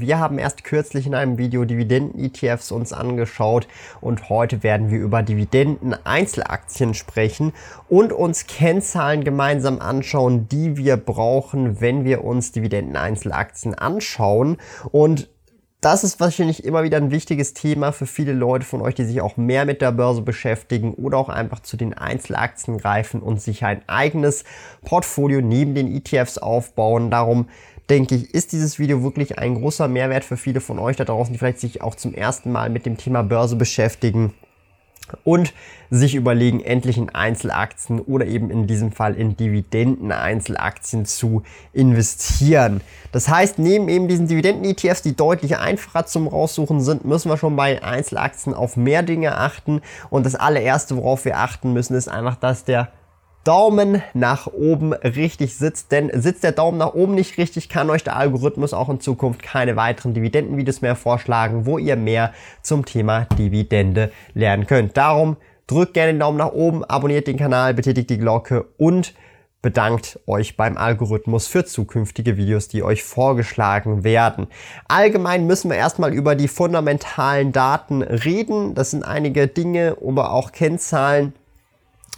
Wir haben erst kürzlich in einem Video Dividenden-ETFs uns angeschaut und heute werden wir über Dividenden-Einzelaktien sprechen und uns Kennzahlen gemeinsam anschauen, die wir brauchen, wenn wir uns Dividenden-Einzelaktien anschauen. Und das ist wahrscheinlich immer wieder ein wichtiges Thema für viele Leute von euch, die sich auch mehr mit der Börse beschäftigen oder auch einfach zu den Einzelaktien greifen und sich ein eigenes Portfolio neben den ETFs aufbauen. Darum denke ich, ist dieses Video wirklich ein großer Mehrwert für viele von euch da draußen, die vielleicht sich auch zum ersten Mal mit dem Thema Börse beschäftigen und sich überlegen, endlich in Einzelaktien oder eben in diesem Fall in Dividenden-Einzelaktien zu investieren. Das heißt, neben eben diesen Dividenden-ETFs, die deutlich einfacher zum Raussuchen sind, müssen wir schon bei Einzelaktien auf mehr Dinge achten. Und das allererste, worauf wir achten müssen, ist einfach, dass der Daumen nach oben richtig sitzt. Denn sitzt der Daumen nach oben nicht richtig, kann euch der Algorithmus auch in Zukunft keine weiteren Dividendenvideos mehr vorschlagen, wo ihr mehr zum Thema Dividende lernen könnt. Darum drückt gerne den Daumen nach oben, abonniert den Kanal, betätigt die Glocke und bedankt euch beim Algorithmus für zukünftige Videos, die euch vorgeschlagen werden. Allgemein müssen wir erstmal über die fundamentalen Daten reden. Das sind einige Dinge, aber auch Kennzahlen,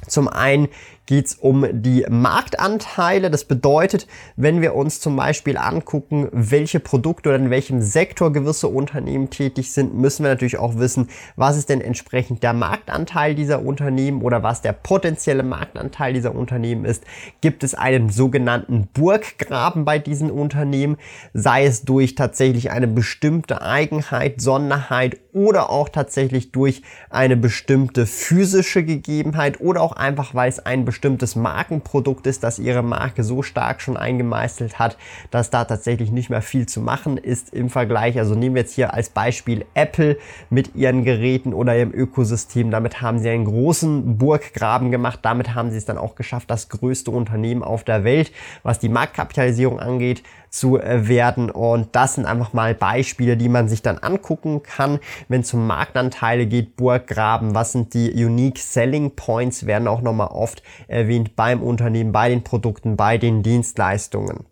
zum einen geht es um die Marktanteile. Das bedeutet, wenn wir uns zum Beispiel angucken, welche Produkte oder in welchem Sektor gewisse Unternehmen tätig sind, müssen wir natürlich auch wissen, was ist denn entsprechend der Marktanteil dieser Unternehmen oder was der potenzielle Marktanteil dieser Unternehmen ist. Gibt es einen sogenannten Burggraben bei diesen Unternehmen, sei es durch tatsächlich eine bestimmte Eigenheit, Sonderheit oder auch tatsächlich durch eine bestimmte physische Gegebenheit oder auch einfach, weil es ein bestimmtes Markenprodukt ist, das ihre Marke so stark schon eingemeißelt hat, dass da tatsächlich nicht mehr viel zu machen ist im Vergleich. Also nehmen wir jetzt hier als Beispiel Apple mit ihren Geräten oder ihrem Ökosystem. Damit haben sie einen großen Burggraben gemacht. Damit haben sie es dann auch geschafft, das größte Unternehmen auf der Welt, was die Marktkapitalisierung angeht, zu werden. Und das sind einfach mal Beispiele, die man sich dann angucken kann, wenn es um Marktanteile geht, Burggraben, was sind die Unique Selling Points, werden auch nochmal oft erwähnt beim Unternehmen, bei den Produkten, bei den Dienstleistungen.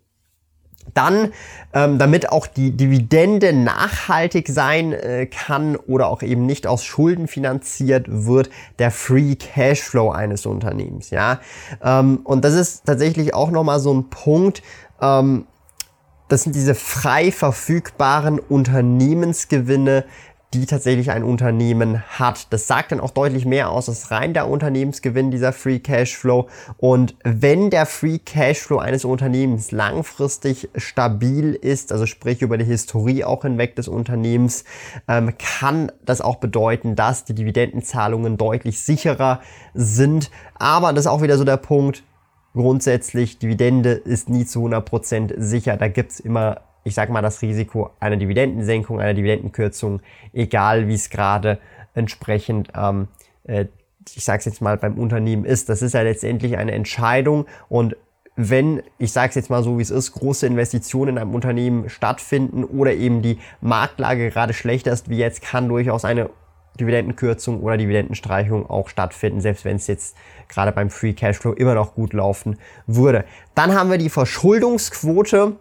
Dann, ähm, damit auch die Dividende nachhaltig sein äh, kann oder auch eben nicht aus Schulden finanziert wird, der Free Cashflow eines Unternehmens. Ja, ähm, und das ist tatsächlich auch nochmal so ein Punkt. Ähm, das sind diese frei verfügbaren Unternehmensgewinne, die tatsächlich ein Unternehmen hat. Das sagt dann auch deutlich mehr aus als rein der Unternehmensgewinn, dieser Free Cashflow. Und wenn der Free Cashflow eines Unternehmens langfristig stabil ist, also sprich über die Historie auch hinweg des Unternehmens, ähm, kann das auch bedeuten, dass die Dividendenzahlungen deutlich sicherer sind. Aber das ist auch wieder so der Punkt, grundsätzlich, Dividende ist nie zu 100% sicher. Da gibt's immer, ich sag mal, das Risiko einer Dividendensenkung, einer Dividendenkürzung, egal wie es gerade entsprechend, ähm, äh, ich sag's jetzt mal, beim Unternehmen ist. Das ist ja letztendlich eine Entscheidung und wenn, ich sage es jetzt mal so, wie es ist, große Investitionen in einem Unternehmen stattfinden oder eben die Marktlage gerade schlechter ist wie jetzt, kann durchaus eine Dividendenkürzung oder Dividendenstreichung auch stattfinden, selbst wenn es jetzt gerade beim Free Cashflow immer noch gut laufen würde. Dann haben wir die Verschuldungsquote.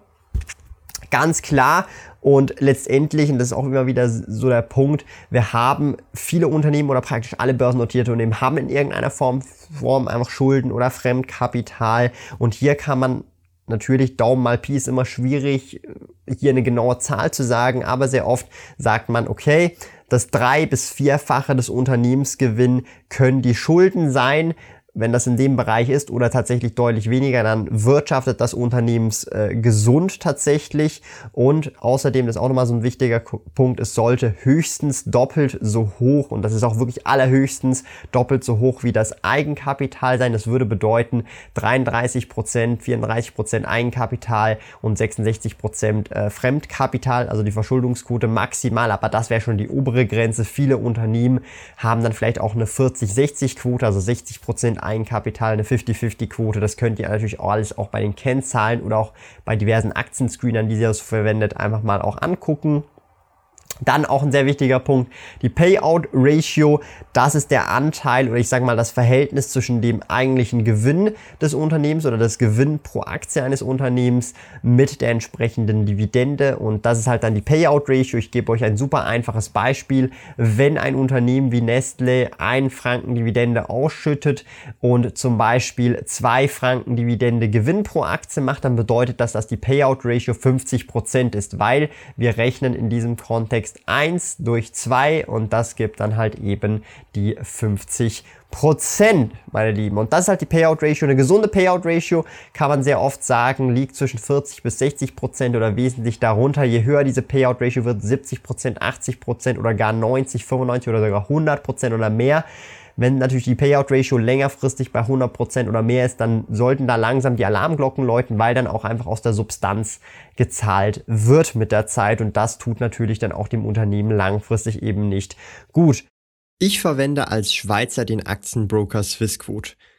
Ganz klar. Und letztendlich, und das ist auch immer wieder so der Punkt, wir haben viele Unternehmen oder praktisch alle börsennotierte Unternehmen haben in irgendeiner Form, Form einfach Schulden oder Fremdkapital. Und hier kann man natürlich Daumen mal Pi ist immer schwierig, hier eine genaue Zahl zu sagen, aber sehr oft sagt man, okay, das drei- bis vierfache des Unternehmensgewinn können die Schulden sein. Wenn das in dem Bereich ist oder tatsächlich deutlich weniger, dann wirtschaftet das Unternehmen äh, gesund tatsächlich. Und außerdem ist auch nochmal so ein wichtiger Punkt, es sollte höchstens doppelt so hoch, und das ist auch wirklich allerhöchstens doppelt so hoch wie das Eigenkapital sein. Das würde bedeuten 33 Prozent, 34 Prozent Eigenkapital und 66 Prozent äh, Fremdkapital, also die Verschuldungsquote maximal. Aber das wäre schon die obere Grenze. Viele Unternehmen haben dann vielleicht auch eine 40-60 Quote, also 60 Prozent Eigenkapital, eine 50-50-Quote. Das könnt ihr natürlich auch alles auch bei den Kennzahlen oder auch bei diversen Aktienscreenern, die ihr verwendet, einfach mal auch angucken. Dann auch ein sehr wichtiger Punkt, die Payout Ratio. Das ist der Anteil oder ich sage mal das Verhältnis zwischen dem eigentlichen Gewinn des Unternehmens oder das Gewinn pro Aktie eines Unternehmens mit der entsprechenden Dividende. Und das ist halt dann die Payout Ratio. Ich gebe euch ein super einfaches Beispiel. Wenn ein Unternehmen wie Nestle ein Franken Dividende ausschüttet und zum Beispiel zwei Franken Dividende Gewinn pro Aktie macht, dann bedeutet das, dass die Payout Ratio 50 Prozent ist, weil wir rechnen in diesem Kontext Kontext 1 durch 2 und das gibt dann halt eben die 50 Prozent, meine Lieben. Und das ist halt die Payout Ratio. Eine gesunde Payout Ratio kann man sehr oft sagen, liegt zwischen 40 bis 60 Prozent oder wesentlich darunter. Je höher diese Payout Ratio wird, 70 Prozent, 80 Prozent oder gar 90, 95 oder sogar 100 Prozent oder mehr, wenn natürlich die Payout-Ratio längerfristig bei 100% oder mehr ist, dann sollten da langsam die Alarmglocken läuten, weil dann auch einfach aus der Substanz gezahlt wird mit der Zeit und das tut natürlich dann auch dem Unternehmen langfristig eben nicht gut. Ich verwende als Schweizer den Aktienbroker Swissquote.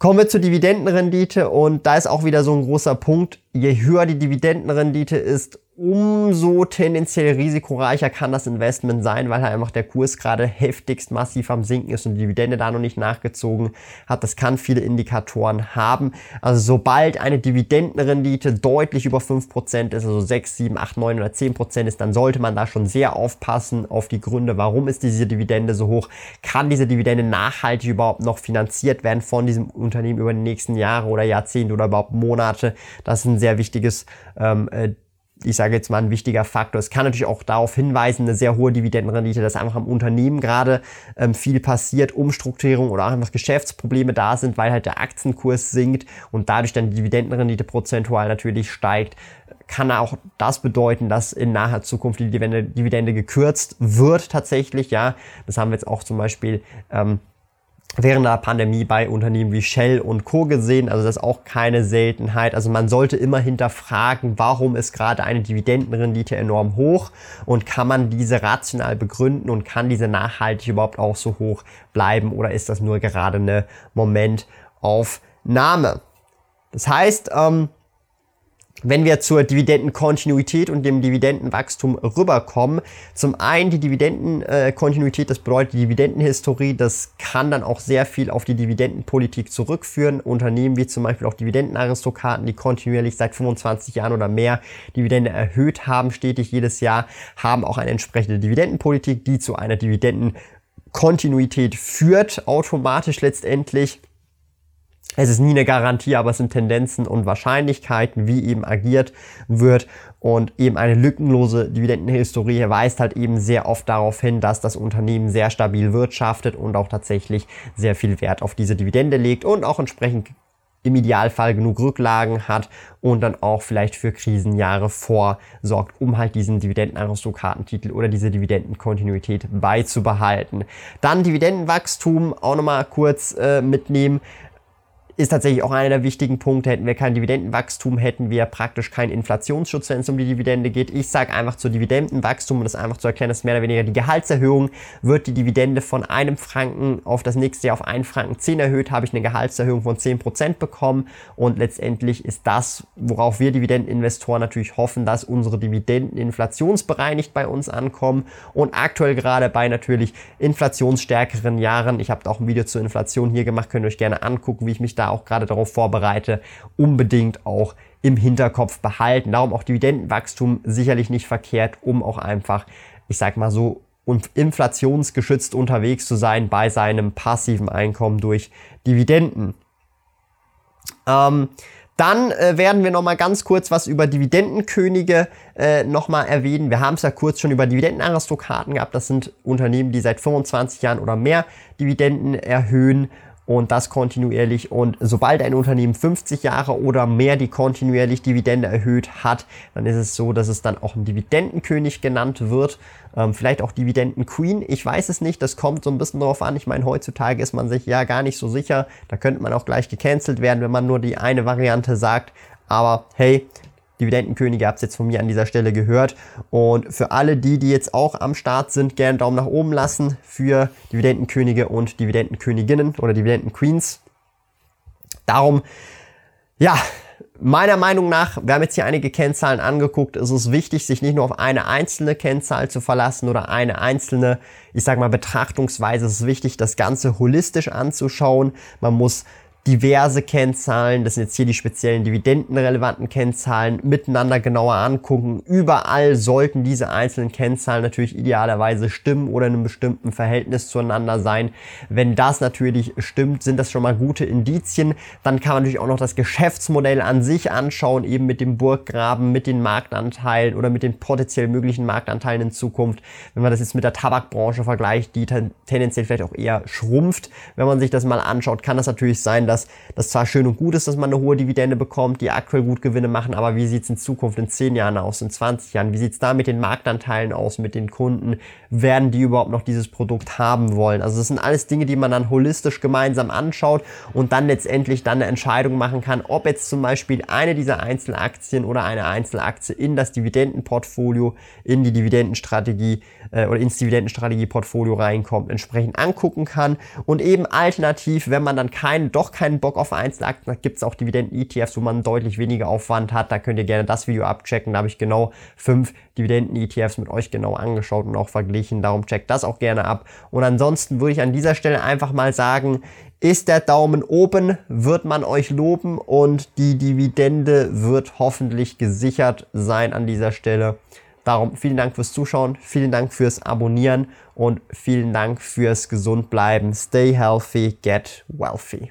Kommen wir zur Dividendenrendite und da ist auch wieder so ein großer Punkt. Je höher die Dividendenrendite ist, umso tendenziell risikoreicher kann das Investment sein, weil halt einfach der Kurs gerade heftigst massiv am Sinken ist und die Dividende da noch nicht nachgezogen hat. Das kann viele Indikatoren haben. Also sobald eine Dividendenrendite deutlich über 5% ist, also 6, 7, 8, 9 oder 10% ist, dann sollte man da schon sehr aufpassen auf die Gründe, warum ist diese Dividende so hoch. Kann diese Dividende nachhaltig überhaupt noch finanziert werden von diesem Unternehmen über die nächsten Jahre oder Jahrzehnte oder überhaupt Monate? Das ist ein sehr wichtiges ähm, äh, ich sage jetzt mal, ein wichtiger Faktor. Es kann natürlich auch darauf hinweisen, eine sehr hohe Dividendenrendite, dass einfach am Unternehmen gerade ähm, viel passiert, Umstrukturierung oder auch einfach Geschäftsprobleme da sind, weil halt der Aktienkurs sinkt und dadurch dann die Dividendenrendite prozentual natürlich steigt. Kann auch das bedeuten, dass in naher Zukunft die Dividende, Dividende gekürzt wird tatsächlich, ja. Das haben wir jetzt auch zum Beispiel ähm, während der Pandemie bei Unternehmen wie Shell und Co. gesehen. Also das ist auch keine Seltenheit. Also man sollte immer hinterfragen, warum ist gerade eine Dividendenrendite enorm hoch und kann man diese rational begründen und kann diese nachhaltig überhaupt auch so hoch bleiben oder ist das nur gerade eine Momentaufnahme? Das heißt, ähm, wenn wir zur Dividendenkontinuität und dem Dividendenwachstum rüberkommen, zum einen die Dividendenkontinuität, das bedeutet die Dividendenhistorie, das kann dann auch sehr viel auf die Dividendenpolitik zurückführen. Unternehmen wie zum Beispiel auch Dividendenaristokraten, die kontinuierlich seit 25 Jahren oder mehr Dividende erhöht haben, stetig jedes Jahr, haben auch eine entsprechende Dividendenpolitik, die zu einer Dividendenkontinuität führt, automatisch letztendlich. Es ist nie eine Garantie, aber es sind Tendenzen und Wahrscheinlichkeiten, wie eben agiert wird. Und eben eine lückenlose Dividendenhistorie weist halt eben sehr oft darauf hin, dass das Unternehmen sehr stabil wirtschaftet und auch tatsächlich sehr viel Wert auf diese Dividende legt und auch entsprechend im Idealfall genug Rücklagen hat und dann auch vielleicht für Krisenjahre vorsorgt, um halt diesen Dividendenaristokratentitel oder diese Dividendenkontinuität beizubehalten. Dann Dividendenwachstum auch nochmal kurz äh, mitnehmen ist tatsächlich auch einer der wichtigen Punkte. Hätten wir kein Dividendenwachstum, hätten wir praktisch keinen Inflationsschutz, wenn es um die Dividende geht. Ich sage einfach zu Dividendenwachstum, um das einfach zu erklären, dass mehr oder weniger die Gehaltserhöhung wird die Dividende von einem Franken auf das nächste Jahr auf einen Franken 10 erhöht, habe ich eine Gehaltserhöhung von 10% bekommen und letztendlich ist das, worauf wir Dividendeninvestoren natürlich hoffen, dass unsere Dividenden inflationsbereinigt bei uns ankommen und aktuell gerade bei natürlich inflationsstärkeren Jahren, ich habe auch ein Video zur Inflation hier gemacht, könnt ihr euch gerne angucken, wie ich mich da auch gerade darauf vorbereite, unbedingt auch im Hinterkopf behalten. Darum auch Dividendenwachstum sicherlich nicht verkehrt, um auch einfach, ich sag mal so, inflationsgeschützt unterwegs zu sein bei seinem passiven Einkommen durch Dividenden. Ähm, dann äh, werden wir nochmal ganz kurz was über Dividendenkönige äh, nochmal erwähnen. Wir haben es ja kurz schon über Dividendenaristokraten gehabt. Das sind Unternehmen, die seit 25 Jahren oder mehr Dividenden erhöhen und das kontinuierlich. Und sobald ein Unternehmen 50 Jahre oder mehr die kontinuierlich Dividende erhöht hat, dann ist es so, dass es dann auch ein Dividendenkönig genannt wird. Ähm, vielleicht auch Dividendenqueen. Ich weiß es nicht. Das kommt so ein bisschen darauf an. Ich meine, heutzutage ist man sich ja gar nicht so sicher. Da könnte man auch gleich gecancelt werden, wenn man nur die eine Variante sagt. Aber hey, Dividendenkönige, habt ihr jetzt von mir an dieser Stelle gehört. Und für alle die, die jetzt auch am Start sind, gerne Daumen nach oben lassen für Dividendenkönige und Dividendenköniginnen oder Dividendenqueens. Darum, ja, meiner Meinung nach, wir haben jetzt hier einige Kennzahlen angeguckt, ist es wichtig, sich nicht nur auf eine einzelne Kennzahl zu verlassen oder eine einzelne, ich sag mal, Betrachtungsweise. Es ist wichtig, das Ganze holistisch anzuschauen. Man muss diverse Kennzahlen, das sind jetzt hier die speziellen dividendenrelevanten Kennzahlen, miteinander genauer angucken. Überall sollten diese einzelnen Kennzahlen natürlich idealerweise stimmen oder in einem bestimmten Verhältnis zueinander sein. Wenn das natürlich stimmt, sind das schon mal gute Indizien. Dann kann man natürlich auch noch das Geschäftsmodell an sich anschauen, eben mit dem Burggraben, mit den Marktanteilen oder mit den potenziell möglichen Marktanteilen in Zukunft. Wenn man das jetzt mit der Tabakbranche vergleicht, die tendenziell vielleicht auch eher schrumpft, wenn man sich das mal anschaut, kann das natürlich sein, dass das zwar schön und gut ist, dass man eine hohe Dividende bekommt, die aktuell gut Gewinne machen, aber wie sieht es in Zukunft in 10 Jahren aus, in 20 Jahren? Wie sieht es da mit den Marktanteilen aus, mit den Kunden? Werden die überhaupt noch dieses Produkt haben wollen? Also das sind alles Dinge, die man dann holistisch gemeinsam anschaut und dann letztendlich dann eine Entscheidung machen kann, ob jetzt zum Beispiel eine dieser Einzelaktien oder eine Einzelaktie in das Dividendenportfolio, in die Dividendenstrategie äh, oder ins Dividendenstrategieportfolio reinkommt, entsprechend angucken kann und eben alternativ, wenn man dann keinen, doch keinen Bock auf Einzelaktien hat, gibt es auch Dividenden-ETFs, wo man deutlich weniger Aufwand hat. Da könnt ihr gerne das Video abchecken. Da habe ich genau fünf Dividenden-ETFs mit euch genau angeschaut und auch verglichen. Darum checkt das auch gerne ab. Und ansonsten würde ich an dieser Stelle einfach mal sagen, ist der Daumen oben, wird man euch loben und die Dividende wird hoffentlich gesichert sein an dieser Stelle. Darum vielen Dank fürs Zuschauen, vielen Dank fürs Abonnieren und vielen Dank fürs Gesundbleiben. Stay healthy, get wealthy.